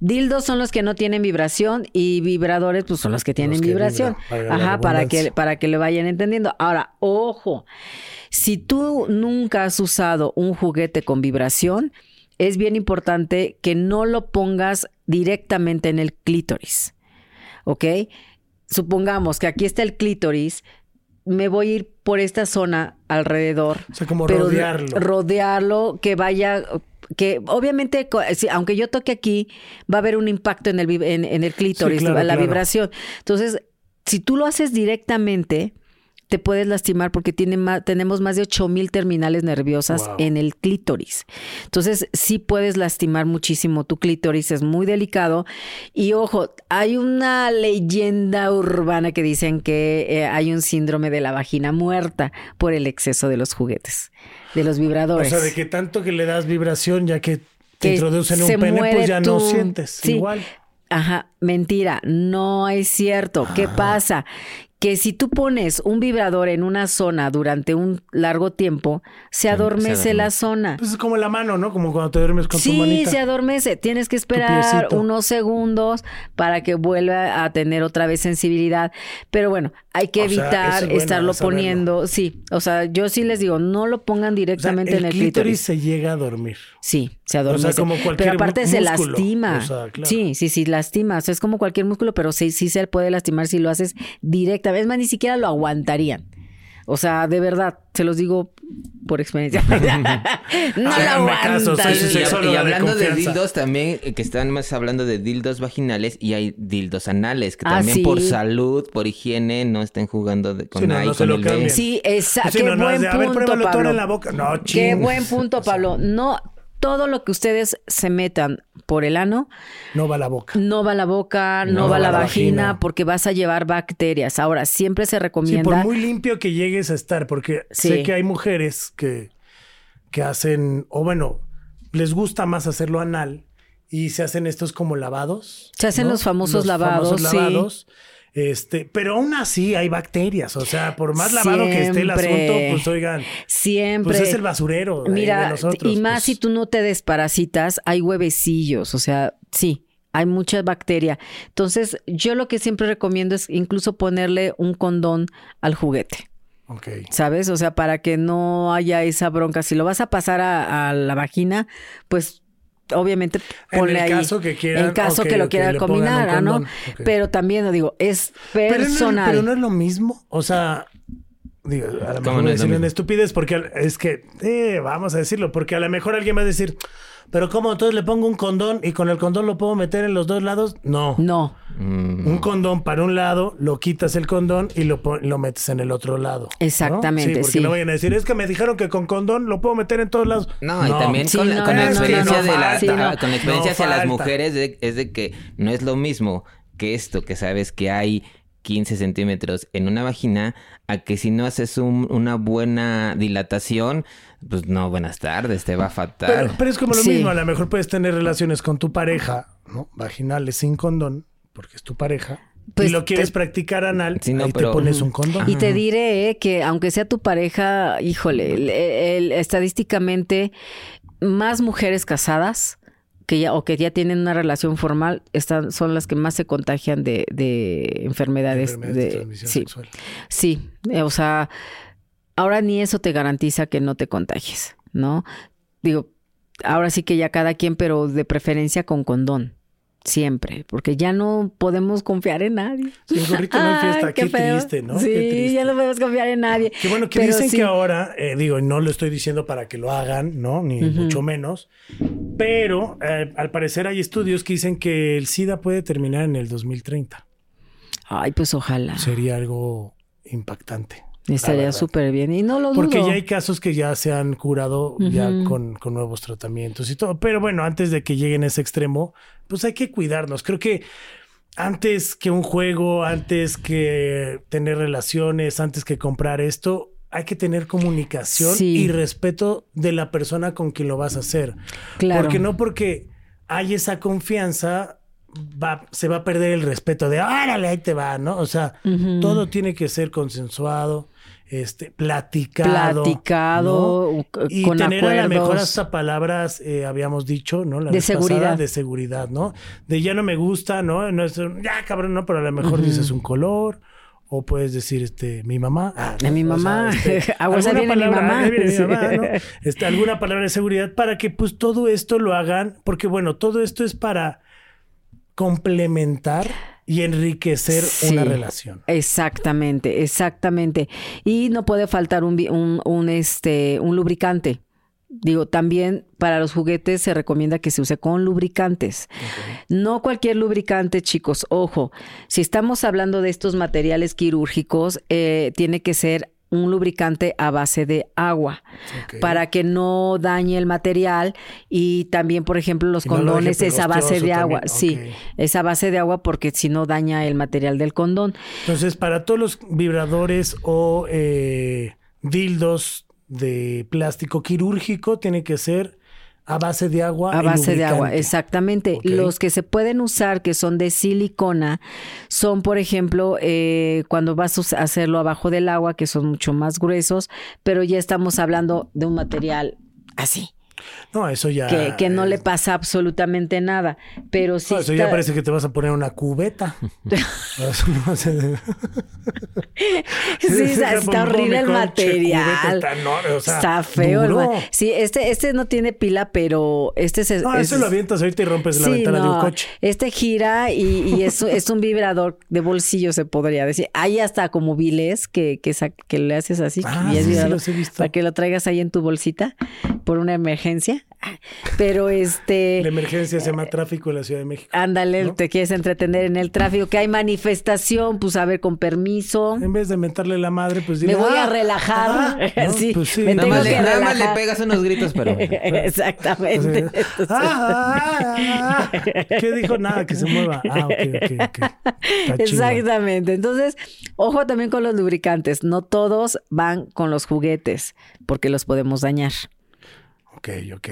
Dildos son los que no tienen vibración y vibradores pues son los que tienen vibración. Ajá, para que, para que le vayan entendiendo. Ahora, ojo, si tú nunca has usado un juguete con vibración, es bien importante que no lo pongas directamente en el clítoris. ¿Ok? Supongamos que aquí está el clítoris, me voy a ir por esta zona alrededor. O sea, como rodearlo. Rodearlo, que vaya que obviamente, aunque yo toque aquí, va a haber un impacto en el, en, el clítoris, la vibración. Entonces, si tú lo haces directamente, te puedes lastimar porque tiene más, tenemos más de 8000 terminales nerviosas en el clítoris. Entonces, sí puedes lastimar muchísimo tu clítoris, es muy delicado. Y ojo, hay una leyenda urbana que dicen que eh, hay un síndrome de la vagina muerta por el exceso de los juguetes, de los vibradores. O sea, de que tanto que le das vibración, ya que te introducen un pene, pues ya no sientes igual. Ajá, mentira, no es cierto. ¿Qué ah. pasa? Que si tú pones un vibrador en una zona durante un largo tiempo, se adormece la zona. Pues es como la mano, ¿no? Como cuando te duermes con tu manita. Sí, se adormece. Tienes que esperar unos segundos para que vuelva a tener otra vez sensibilidad. Pero bueno, hay que evitar estarlo poniendo. Sí, o sea, yo sí les digo, no lo pongan directamente en el clítoris. se llega a dormir. Sí, se adormece. O sea, como cualquier Pero aparte se lastima. Sí, sí, sí, lastima. O sea, es como cualquier músculo, pero sí, sí se puede lastimar si lo haces directamente vez más, ni siquiera lo aguantarían. O sea, de verdad, se los digo por experiencia. no lo aguantan. y, hablando de, dildos también, eh, que están más hablando de dildos vaginales y hay dildos anales, que ah, también por salud, por higiene, no estén jugando con, sí, no, con el Sí, exacto. Qué buen punto, Pablo. En la boca. No, Qué buen punto, Pablo. No, todo lo que ustedes se metan por el ano. No va a la boca. No va a la boca, no, va a la, vagina, porque vas a llevar bacterias. Ahora, siempre se recomienda. Sí, por muy limpio que llegues a estar, porque sé que hay mujeres que, que hacen, o bueno, les gusta más hacerlo anal y se hacen estos como lavados. Se hacen los famosos lavados. lavados. Este, pero aún así hay bacterias, o sea, por más lavado que esté el asunto, pues oigan, siempre pues es el basurero. Mira, y más pues. si tú no te desparasitas, hay huevecillos, o sea, sí, hay mucha bacteria. Entonces, yo lo que siempre recomiendo es incluso ponerle un condón al juguete. Okay. ¿Sabes? O sea, para que no haya esa bronca. Si lo vas a pasar a, a la vagina, pues obviamente ponle en caso que en caso que lo quiera combinar, ¿no? Pero también lo digo, es personal. Pero no, es lo mismo, o sea, digo, a lo mejor no es estupidez porque es que, eh, vamos a decirlo, porque a lo mejor alguien va a decir, pero ¿cómo entonces le pongo un condón y con el condón lo puedo meter en los dos lados? No. No. Mm. Un condón para un lado, lo quitas el condón y lo, lo metes en el otro lado. Exactamente. Sí, porque no vayan a decir, es que me dijeron que con condón lo puedo meter en todos lados. No, y también con, la experiencia de la, con la experiencia hacia las mujeres es de que no es lo mismo que esto, que sabes que hay 15 centímetros en una vagina, a que si no haces una buena dilatación, pues no, buenas tardes, te va fatal. Pero, es como lo mismo, a lo mejor puedes tener relaciones con tu pareja, ¿no? Vaginales sin condón, porque es tu pareja. pues lo quieres practicar anal, ahí te pones un condón. Y te diré que aunque sea tu pareja, híjole, estadísticamente más mujeres casadas que ya o que ya tienen una relación formal están son las que más se contagian de, enfermedades, de, sí, sí, eh, o sea, ahora ni eso te garantiza que no te contagies, ¿no? Digo, ahora sí que ya cada quien, pero de preferencia con condón. Siempre, porque ya no podemos confiar en nadie. Gorrito no fiesta, qué, triste, ¿no? Sí, ya no podemos confiar en nadie. Qué bueno que dicen que ahora, eh, digo, no lo estoy diciendo para que lo hagan, ¿no? Ni mucho menos, pero eh, al parecer hay estudios que dicen que el SIDA puede terminar en el 2030. Ay, pues ojalá. Sería algo impactante. Estaría súper bien y no lo dudo. Porque ya hay casos que ya se han curado ya con, nuevos tratamientos y todo. Pero bueno, antes de que lleguen a ese extremo, pues hay que cuidarnos. Creo que antes que un juego, antes que tener relaciones, antes que comprar esto, hay que tener comunicación y respeto de la persona con quien lo vas a hacer. Claro. Porque no porque hay esa confianza, va, se va a perder el respeto de, árale, ahí te va, ¿no? O sea, todo tiene que ser consensuado este, platicado. Platicado, y tener a lo mejor hasta palabras, eh, habíamos dicho, ¿no? de seguridad. de seguridad, ¿no? De ya no me gusta, ¿no? no es, ya cabrón, ¿no? Pero a lo mejor dices un color. O puedes decir, este, mi mamá. Ah, mi mamá. Este, alguna palabra, mi mamá. mi mamá ¿no? este, alguna palabra de seguridad para que pues todo esto lo hagan. Porque bueno, todo esto es para complementar y enriquecer una relación. Exactamente, exactamente. Y no puede faltar un, un, este, un lubricante. Digo, también para los juguetes se recomienda que se use con lubricantes. No cualquier lubricante, chicos. Ojo, si estamos hablando de estos materiales quirúrgicos, eh, tiene que ser un lubricante a base de agua para que no dañe el material y también por ejemplo los condones es a base de agua. sí es a base de agua porque si no daña el material del condón. Entonces para todos los vibradores o eh, dildos de plástico quirúrgico tiene que ser a base de agua. A base de agua, exactamente. Los que se pueden usar, que son de silicona, son, por ejemplo, eh, cuando vas a hacerlo abajo del agua, que son mucho más gruesos, pero ya estamos hablando de un material así. No, eso ya. Que, no le pasa absolutamente nada. Pero sí. eso ya parece que te vas a poner una cubeta. sí, está, horrible el material. está, feo. sí, este, este no tiene pila, pero este es. No, eso lo avientas ahorita y rompes la ventana de un coche. Este gira y, es, es, un vibrador de bolsillo, se podría decir. Hay hasta como viles que, que, que le haces así. Ah, y es Para que lo traigas ahí en tu bolsita por una emergencia. Pero este. La emergencia se llama tráfico en la Ciudad de México. Ándale, te quieres entretener en el tráfico, que hay manifestación, pues a ver, con permiso. En vez de mentarle la madre, pues dile, Me voy a ah, relajar. Ah, sí, pues sí. nada, más le, pegas unos gritos, pero. Exactamente. Ah, ¿Qué dijo? Nada, que se mueva. Ah, ok, ok, ok. Exactamente. Entonces, ojo también con los lubricantes. No todos van con los juguetes, porque los podemos dañar. Ok, ok.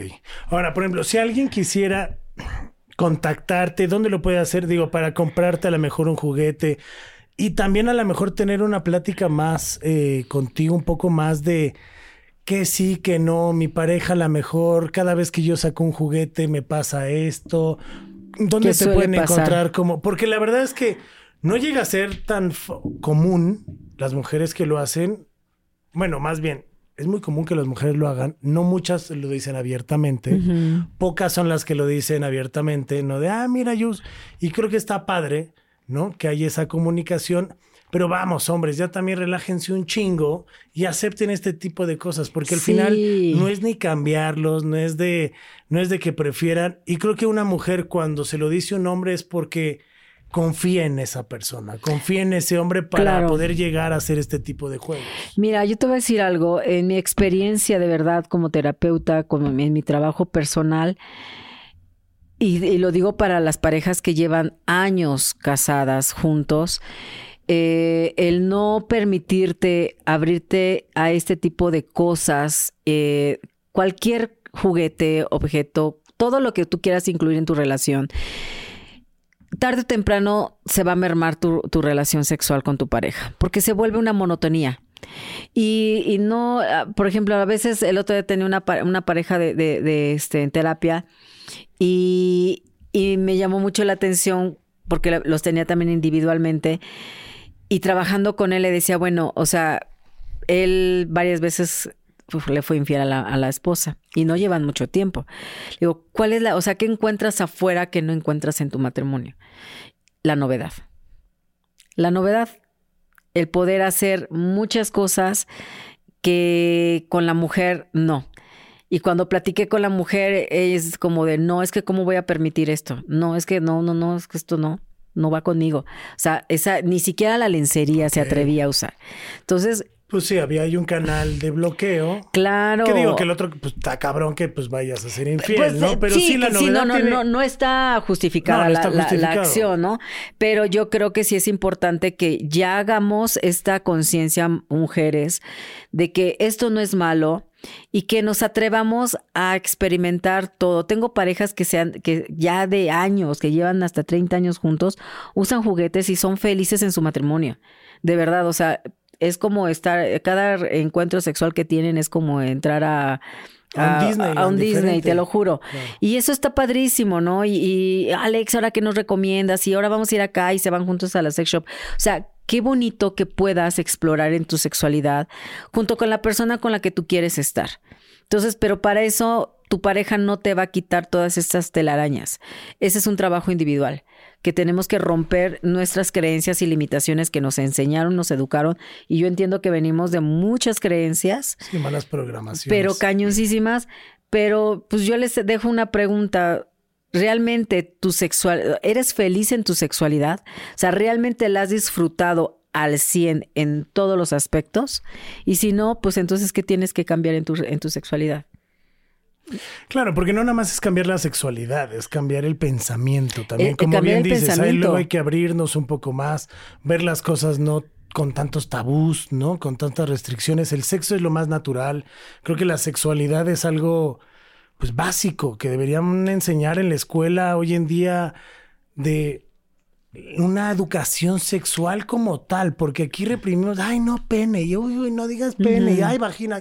Ahora, por ejemplo, si alguien quisiera contactarte, ¿dónde lo puede hacer? Digo, para comprarte a lo mejor un juguete y también a lo mejor tener una plática más eh, contigo, un poco más de que sí, que no, mi pareja a lo mejor cada vez que yo saco un juguete me pasa esto. ¿Dónde se pueden encontrar como? Porque la verdad es que no llega a ser tan común las mujeres que lo hacen. Bueno, más bien, es muy común que las mujeres lo hagan. No muchas lo dicen abiertamente. Pocas son las que lo dicen abiertamente, no de, ah, mira, Yus. Y creo que está padre, ¿no? Que hay esa comunicación. Pero vamos, hombres, ya también relájense un chingo y acepten este tipo de cosas, porque al final no es ni cambiarlos, no es de, no es de que prefieran. Y creo que una mujer cuando se lo dice un hombre es porque confía en esa persona, confía en ese hombre para poder llegar a hacer este tipo de juegos. Mira, yo te voy a decir algo, en mi experiencia de verdad como terapeuta, como en mi trabajo personal, y, lo digo para las parejas que llevan años casadas juntos, eh, el no permitirte abrirte a este tipo de cosas, eh, cualquier juguete, objeto, todo lo que tú quieras incluir en tu relación tarde o temprano se va a mermar tu, relación sexual con tu pareja, porque se vuelve una monotonía. Y, no, ah, por ejemplo, a veces el otro día tenía una, una pareja de, de, este, en terapia y, y me llamó mucho la atención porque los tenía también individualmente y trabajando con él le decía, bueno, o sea, él varias veces le fue infiel a la, a la, esposa y no llevan mucho tiempo. Digo, ¿cuál es la, o sea, qué encuentras afuera que no encuentras en tu matrimonio? La novedad. La novedad, el poder hacer muchas cosas que con la mujer no. Y cuando platiqué con la mujer, es como de, no, es que cómo voy a permitir esto. No, es que no, no, no, es que esto no, no va conmigo. O sea, esa, ni siquiera la lencería se atrevía a usar. Entonces, pues sí, había ahí un canal de bloqueo. Claro. Que digo que el otro, pues está cabrón que pues vayas a ser infiel, pues, ¿no? Pero sí, la novedad no, no, no, está justificada la, la, acción, ¿no? Pero yo creo que sí es importante que ya hagamos esta conciencia, mujeres, de que esto no es malo y que nos atrevamos a experimentar todo. Tengo parejas que sean que ya de años, que llevan hasta 30 años juntos, usan juguetes y son felices en su matrimonio. De verdad, o sea, es como estar, cada encuentro sexual que tienen es como entrar a, a, un Disney, te lo juro. Y eso está padrísimo, ¿no? Y, Alex, ahora que nos recomiendas, y ahora vamos a ir acá y se van juntos a la sex shop. O sea, qué bonito que puedas explorar en tu sexualidad junto con la persona con la que tú quieres estar. Entonces, pero para eso tu pareja no te va a quitar todas estas telarañas. Ese es un trabajo individual que tenemos que romper nuestras creencias y limitaciones que nos enseñaron, nos educaron. Y yo entiendo que venimos de muchas creencias. Sí, malas programaciones. Pero cañoncísimas. Pero pues yo les dejo una pregunta. ¿Realmente tu sexual, eres feliz en tu sexualidad? O sea, ¿realmente la has disfrutado al 100 en todos los aspectos? Y si no, pues entonces, ¿qué tienes que cambiar en tu, en tu sexualidad? Claro, porque no nada más es cambiar la sexualidad, es cambiar el pensamiento también. Eh, Como bien dices, ahí luego hay que abrirnos un poco más, ver las cosas no con tantos tabús, ¿no? Con tantas restricciones. El sexo es lo más natural. Creo que la sexualidad es algo pues básico que deberían enseñar en la escuela hoy en día de una educación sexual como tal, porque aquí reprimimos, ay, no pene, y uy, no digas pene, y ay, vagina.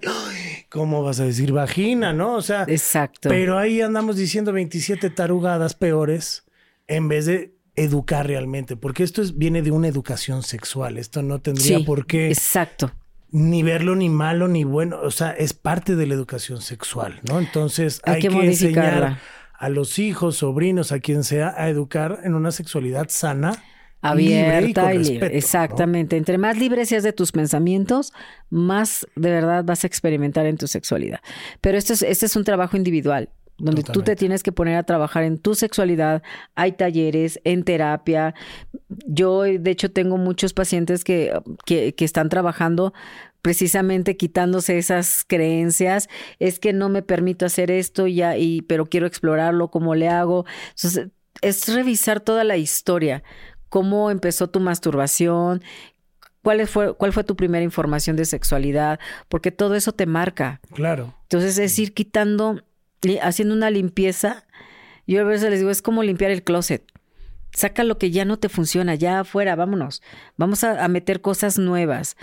¿Cómo vas a decir vagina, no? O sea, exacto. Pero ahí andamos diciendo 27 tarugadas peores en vez de educar realmente, porque esto es, viene de una educación sexual, esto no tendría por qué. Exacto. Ni verlo ni malo ni bueno, o sea, es parte de la educación sexual, ¿no? Entonces hay, que, que enseñar a los hijos, sobrinos, a quien sea, a educar en una sexualidad sana. Abierta y, libre. Exactamente. Entre más libre seas de tus pensamientos, más de verdad vas a experimentar en tu sexualidad. Pero esto es, este es un trabajo individual donde tú te tienes que poner a trabajar en tu sexualidad. Hay talleres, en terapia. Yo, de hecho, tengo muchos pacientes que, que, que están trabajando precisamente quitándose esas creencias, es que no me permito hacer esto ya y pero quiero explorarlo, cómo le hago. Entonces, es revisar toda la historia, cómo empezó tu masturbación, cuál fue cuál fue tu primera información de sexualidad, porque todo eso te marca. Claro. Entonces, es ir quitando haciendo una limpieza. Yo a veces les digo, es como limpiar el closet saca lo que ya no te funciona, ya afuera, vámonos. Vamos a, a, meter cosas nuevas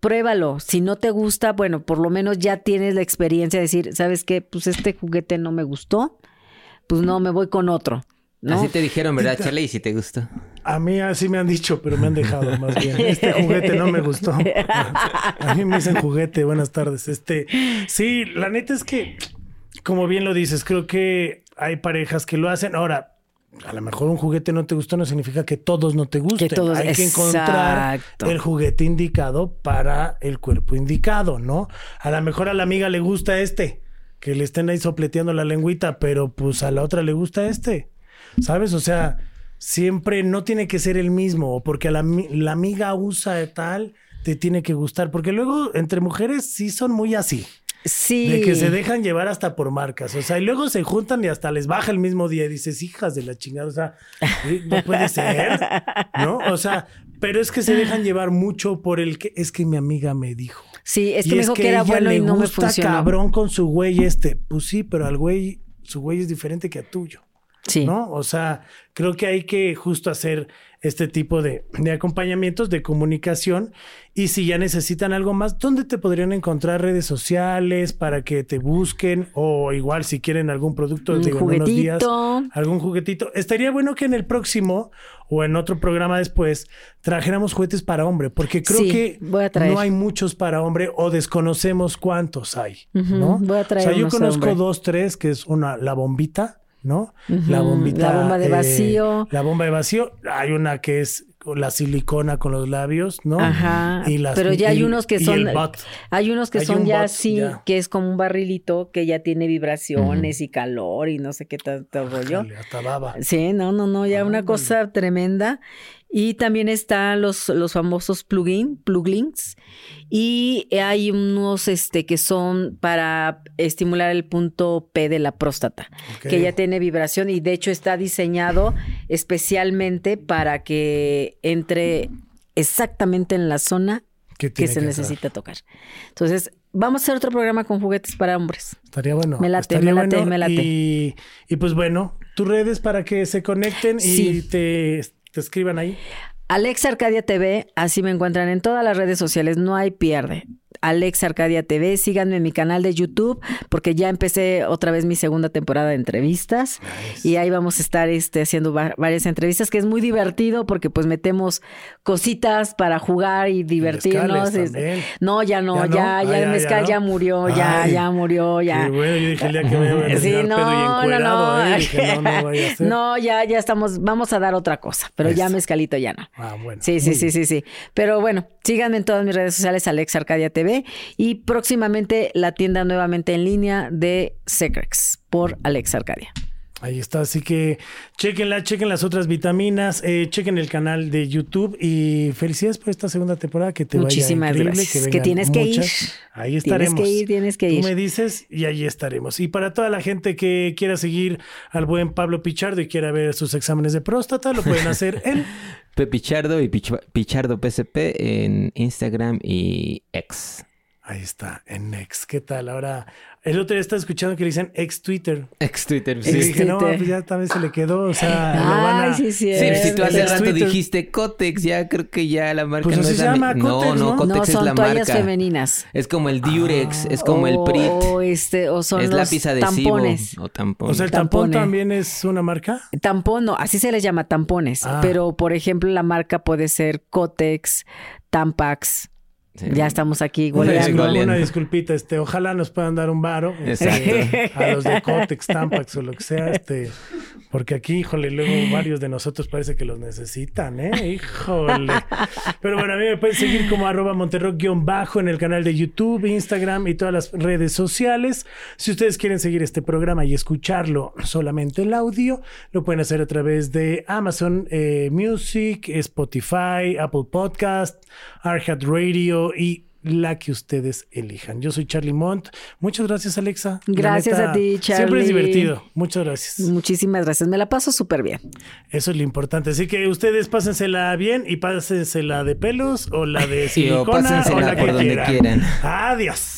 pruébalo. Si no te gusta, bueno, por lo menos ya tienes la experiencia de decir, ¿sabes qué? Pues este juguete no me gustó, pues no, me voy con otro. Así te dijeron, ¿verdad, Charlie? ¿Y si te gustó? A mí así me han dicho, pero me han dejado más bien. Este juguete no me gustó. A mí me dicen juguete, buenas tardes. Este, sí, la neta es que, como bien lo dices, creo que hay parejas que lo hacen. Ahora, a lo mejor un juguete no te gustó no significa que todos no te gusten. Hay que encontrar el juguete indicado para el cuerpo indicado, ¿no? A lo mejor a la amiga le gusta este, que le estén ahí sopleteando la lengüita, pero pues a la otra le gusta este. ¿Sabes? O sea, siempre no tiene que ser el mismo, porque a la, la amiga usa tal, te tiene que gustar, porque luego entre mujeres sí son muy así. Sí. De que se dejan llevar hasta por marcas. O sea, y luego se juntan y hasta les baja el mismo día y dices, hijas de la chingada. O sea, no puede ser. ¿No? O sea, pero es que se dejan llevar mucho por el que es que mi amiga me dijo. Sí, es que me dijo que, era bueno y no gusta cabrón con su güey este. Pues sí, pero al güey, su güey es diferente que a tuyo. Sí. ¿No? O sea, creo que hay que justo hacer este tipo de, de, acompañamientos de comunicación. Y si ya necesitan algo más, ¿dónde te podrían encontrar redes sociales para que te busquen? O igual si quieren algún producto de unos días, algún juguetito. Estaría bueno que en el próximo o en otro programa después trajéramos juguetes para hombre, porque creo que no hay muchos para hombre o desconocemos cuántos hay, ¿no? Voy a traer o sea, yo conozco dos, tres, que es una, la bombita, ¿no? La bombita. La bomba de eh, vacío. la bomba de vacío. Hay una que es la silicona con los labios, ¿no? Ajá. pero ya hay unos que son. Hay unos que son ya así, que es como un barrilito que ya tiene vibraciones y calor y no sé qué tanto rollo. Hasta baba. Sí, no, no, no, ya una cosa tremenda. Y también están los, los famosos plugin, plugins. Y hay unos este, que son para estimular el punto P de la próstata, que ya tiene vibración y de hecho está diseñado especialmente para que entre exactamente en la zona que se necesita tocar. Entonces, vamos a hacer otro programa con juguetes para hombres. Estaría bueno. Me late, me late, me late. Y, y, pues bueno, tus redes para que se conecten y te te escriban ahí. Alex Arcadia TV, así me encuentran en todas las redes sociales, no hay pierde. Alex Arcadia TV. Síganme en mi canal de YouTube porque ya empecé otra vez mi segunda temporada de entrevistas y ahí vamos a estar este, haciendo varias entrevistas que es muy divertido porque pues metemos cositas para jugar y divertirnos. no, ya no, ya, ya, el mezcal ya, murió, ya, ya murió, ya. bueno, yo dije el día que me iba a sí, no, no, no. no, ya, ya estamos, vamos a dar otra cosa, pero ya mezcalito ya no. Ah, bueno. Sí, sí, sí, sí, sí. Pero bueno, síganme en todas mis redes sociales, Alex Arcadia TV y próximamente la tienda nuevamente en línea de Secrex por Alex Arcadia. Ahí está, así que chequenla, chequen las otras vitaminas, eh, chequen el canal de YouTube y felicidades por esta segunda temporada que te Muchísimas vaya increíble, gracias. Que, tienes que ir. Ahí estaremos. Tienes que ir, tienes que ir. Tú me dices y ahí estaremos. Y para toda la gente que quiera seguir al buen Pablo Pichardo y quiera ver sus exámenes de próstata, lo pueden hacer en Pepichardo y Pichardo PSP en Instagram y X. Ahí está, en X. ¿Qué tal? Ahora, el otro día estaba escuchando que le dicen ex Twitter. Ex Twitter, sí. Y dije, no, pues ya también se le quedó, o sea, lo van a... sí, sí, sí, si tú hace rato dijiste Cotex, ya creo que ya la marca pues no se llama Cotex, no, no, Cotex no, es la toallas marca. femeninas. Es como el Durex, es como el Prit. O este, o son es los lápiz adhesivo tampones. o tampón. O sea, el tampón también es una marca. Tampón, no, así se les llama tampones, ah. pero por ejemplo la marca puede ser Cotex, Tampax. Ya estamos aquí goleando. Una, disculpita, este, ojalá nos puedan dar un varo este, a los de Cotex, Tampax o lo que sea, este, porque aquí, híjole, luego varios de nosotros parece que los necesitan, ¿eh? Híjole. Pero bueno, a mí me pueden seguir como arroba monterrock-bajo en el canal de YouTube, Instagram y todas las redes sociales. Si ustedes quieren seguir este programa y escucharlo solamente el audio, lo pueden hacer a través de Amazon eh, Music, Spotify, Apple Podcast, Arhat Radio, y la que ustedes elijan. Yo soy Charlie Mont. Muchas gracias, Alexa. Gracias a ti, Charlie. Siempre es divertido. Muchas gracias. Muchísimas gracias. Me la paso súper bien. Eso es lo importante. Así que ustedes pásensela bien y pásensela de pelos o la de silicona o, la que quieran. quieran. Adiós.